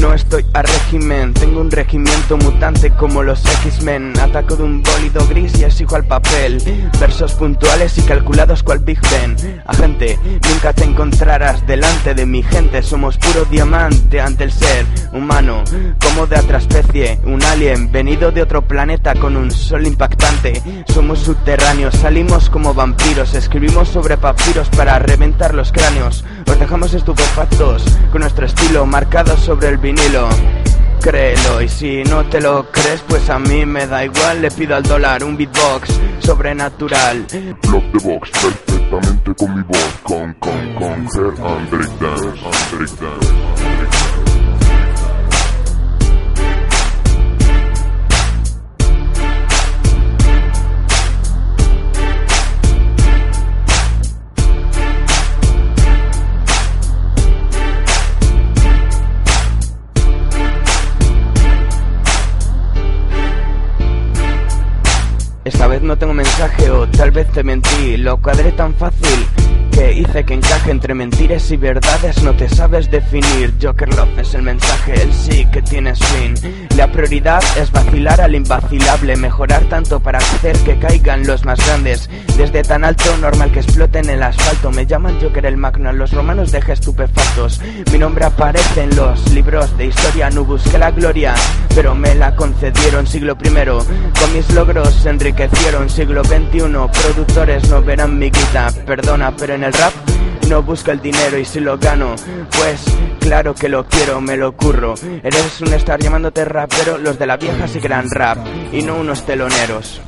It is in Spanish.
No estoy a régimen, tengo un regimiento mutante como los X-Men. Ataco de un bólido gris y exijo al papel. Versos puntuales y calculados cual Big Ben. Agente, nunca te encontrarás delante de mi gente. Somos puro diamante ante el ser humano, como de otra especie. Un alien venido de otro planeta con un sol impactante. Somos subterráneos, salimos como vampiros. Escribimos sobre papiros para reventar los cráneos. Os dejamos estupefactos con nuestro estilo marcado sobre el vinilo. Créelo y si no te lo crees pues a mí me da igual Le pido al dólar un beatbox sobrenatural Block the box perfectamente con mi voz Con, con, con and Breakdance, and. Esta vez no tengo mensaje o tal vez te mentí. Lo cuadré tan fácil que hice que encaje entre mentiras y verdades. No te sabes definir. Joker Love es el mensaje, el sí que tienes fin. La prioridad es vacilar al invacilable Mejorar tanto para hacer que caigan los más grandes. Desde tan alto, normal que exploten el asfalto. Me llaman Joker el Magno, los romanos deje estupefactos. Mi nombre aparece en los libros de historia No busqué la gloria, pero me la concedieron Siglo primero, con mis logros enriquecieron Siglo XXI, productores no verán mi guita Perdona, pero en el rap no busco el dinero y si lo gano, pues claro que lo quiero, me lo curro. Eres un estar llamándote rapero, los de la vieja sí gran rap y no unos teloneros.